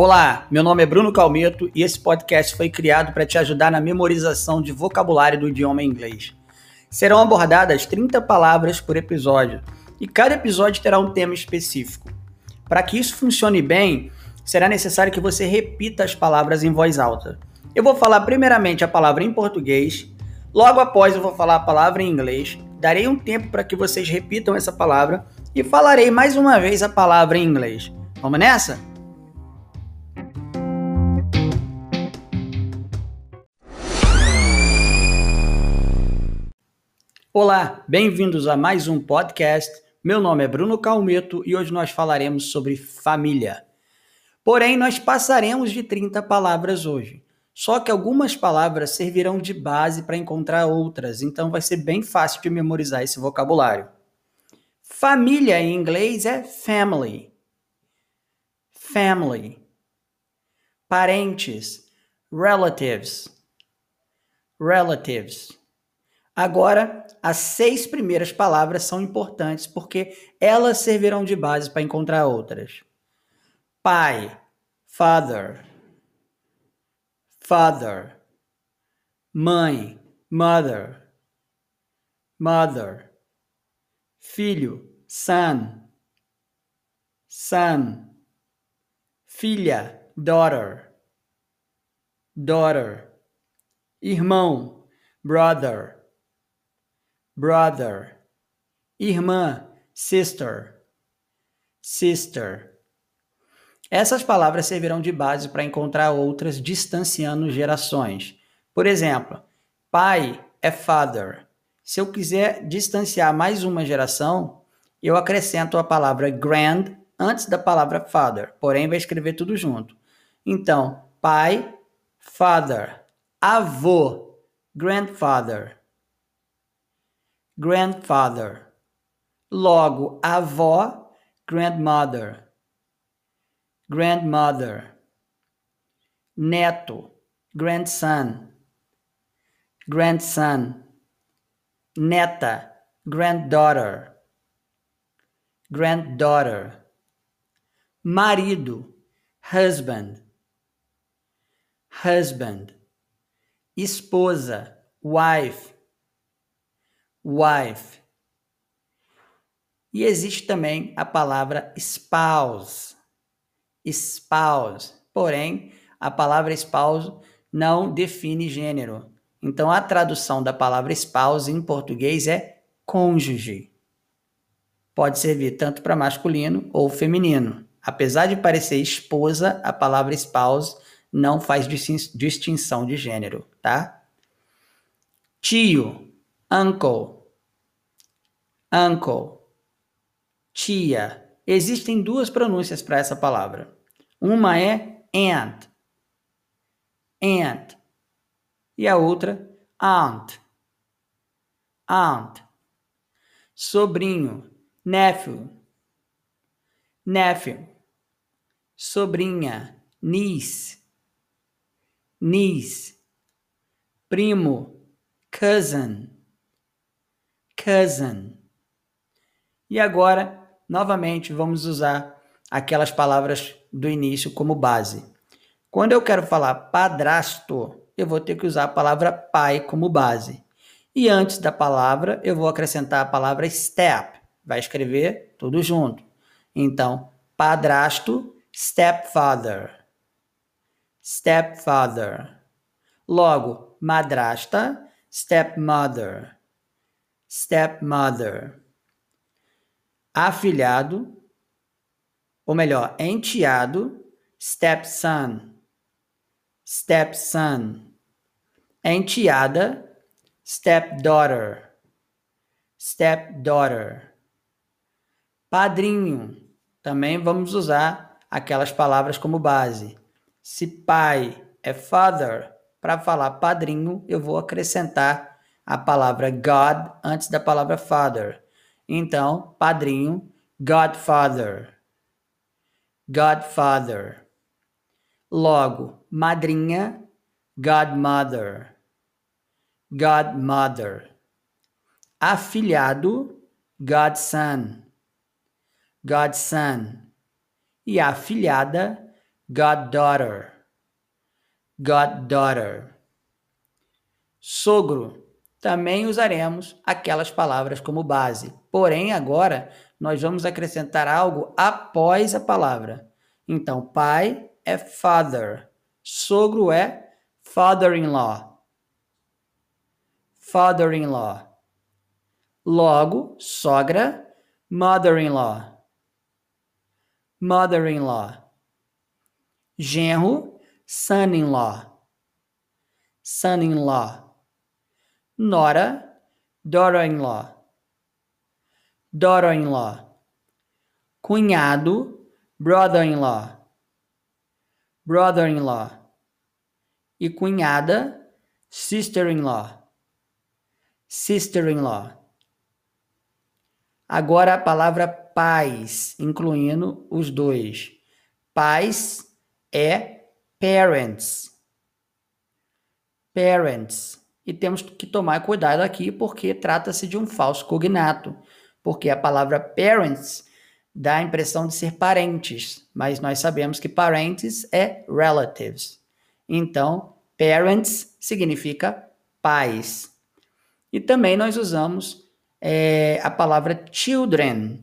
Olá, meu nome é Bruno Calmeto e esse podcast foi criado para te ajudar na memorização de vocabulário do idioma inglês. Serão abordadas 30 palavras por episódio e cada episódio terá um tema específico. Para que isso funcione bem, será necessário que você repita as palavras em voz alta. Eu vou falar primeiramente a palavra em português, logo após eu vou falar a palavra em inglês, darei um tempo para que vocês repitam essa palavra e falarei mais uma vez a palavra em inglês. Vamos nessa? Olá, bem-vindos a mais um podcast. Meu nome é Bruno Calmeto e hoje nós falaremos sobre família. Porém, nós passaremos de 30 palavras hoje. Só que algumas palavras servirão de base para encontrar outras, então vai ser bem fácil de memorizar esse vocabulário. Família em inglês é family. Family. Parentes, relatives. Relatives. Agora, as seis primeiras palavras são importantes porque elas servirão de base para encontrar outras. Pai, father, father. Mãe, mother, mother. Filho, son, son. Filha, daughter, daughter. Irmão, brother brother, irmã, sister, sister. Essas palavras servirão de base para encontrar outras distanciando gerações. Por exemplo, pai é father. Se eu quiser distanciar mais uma geração, eu acrescento a palavra grand antes da palavra father, porém vai escrever tudo junto. Então, pai, father, avô, grandfather, grandfather. Logo, avó, grandmother. Grandmother. Neto, grandson. Grandson. Neta, granddaughter. Granddaughter. Marido, husband. Husband. Esposa, wife wife. E existe também a palavra spouse. Spouse. Porém, a palavra spouse não define gênero. Então, a tradução da palavra spouse em português é cônjuge. Pode servir tanto para masculino ou feminino. Apesar de parecer esposa, a palavra spouse não faz distinção de gênero, tá? Tio, uncle, uncle, tia. Existem duas pronúncias para essa palavra. Uma é aunt, aunt, e a outra aunt, aunt. Sobrinho, nephew, nephew. Sobrinha, niece, niece. Primo, cousin, cousin. E agora, novamente, vamos usar aquelas palavras do início como base. Quando eu quero falar padrasto, eu vou ter que usar a palavra pai como base. E antes da palavra, eu vou acrescentar a palavra step. Vai escrever tudo junto. Então, padrasto, stepfather. Stepfather. Logo, madrasta, stepmother. Stepmother afilhado, ou melhor, enteado, stepson, stepson, enteada, stepdaughter, stepdaughter, padrinho, também vamos usar aquelas palavras como base. Se pai é father, para falar padrinho, eu vou acrescentar a palavra God antes da palavra father. Então, padrinho, godfather. Godfather. Logo, madrinha, godmother. Godmother. Afilhado, godson. Godson. E afilhada, goddaughter, goddaughter. Sogro, também usaremos aquelas palavras como base. Porém, agora nós vamos acrescentar algo após a palavra. Então, pai é father, sogro é father-in-law. Father-in-law. Logo, sogra, mother-in-law. Mother-in-law. Genro, son-in-law. Son-in-law. Nora, daughter-in-law. Daughter-in-law. Cunhado, brother-in-law. Brother-in-law. E cunhada, sister-in-law. Sister-in-law. Agora a palavra pais, incluindo os dois. Pais é parents. Parents. E temos que tomar cuidado aqui porque trata-se de um falso cognato, porque a palavra parents dá a impressão de ser parentes, mas nós sabemos que parentes é relatives. Então, parents significa pais. E também nós usamos é, a palavra children,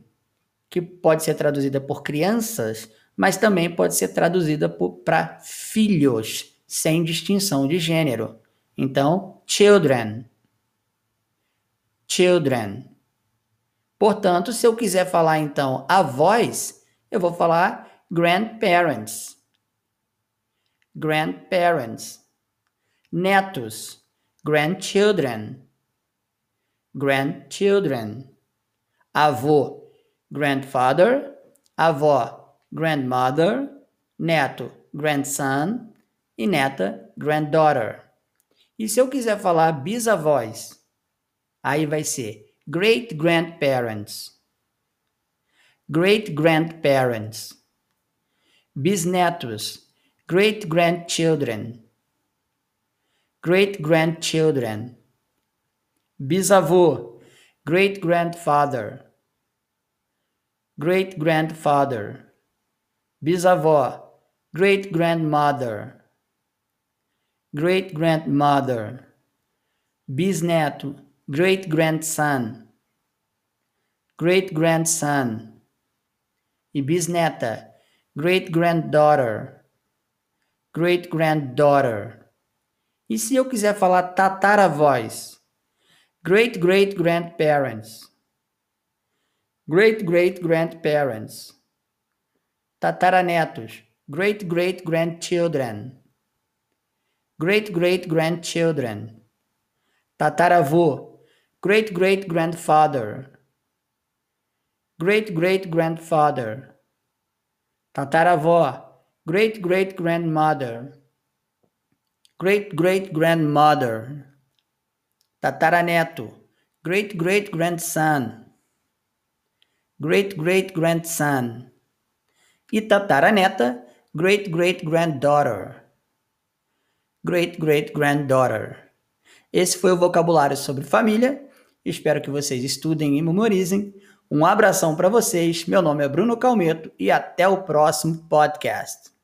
que pode ser traduzida por crianças, mas também pode ser traduzida para filhos, sem distinção de gênero. Então, children. Children. Portanto, se eu quiser falar então avós, eu vou falar grandparents. Grandparents. Netos. Grandchildren. Grandchildren. Avô. Grandfather. Avó. Grandmother. Neto. Grandson. E neta. Granddaughter. E se eu quiser falar bisavós, aí vai ser great grandparents. Great grandparents. Bisnetos, great grandchildren. Great grandchildren. Bisavô, great grandfather. Great grandfather. Bisavó, great grandmother great grandmother, bisneto, great grandson, great grandson, e bisneta, great granddaughter, great granddaughter. E se eu quiser falar tataravós, great great grandparents, great great grandparents, tataranetos, great great grandchildren great great grandchildren, tataravô, great great grandfather, great great grandfather, tataravó, great great grandmother, great great grandmother, tataraneto, great great grandson, great great grandson, e tataraneta, great great granddaughter great great granddaughter. Esse foi o vocabulário sobre família. Espero que vocês estudem e memorizem. Um abração para vocês. Meu nome é Bruno Calmeto e até o próximo podcast.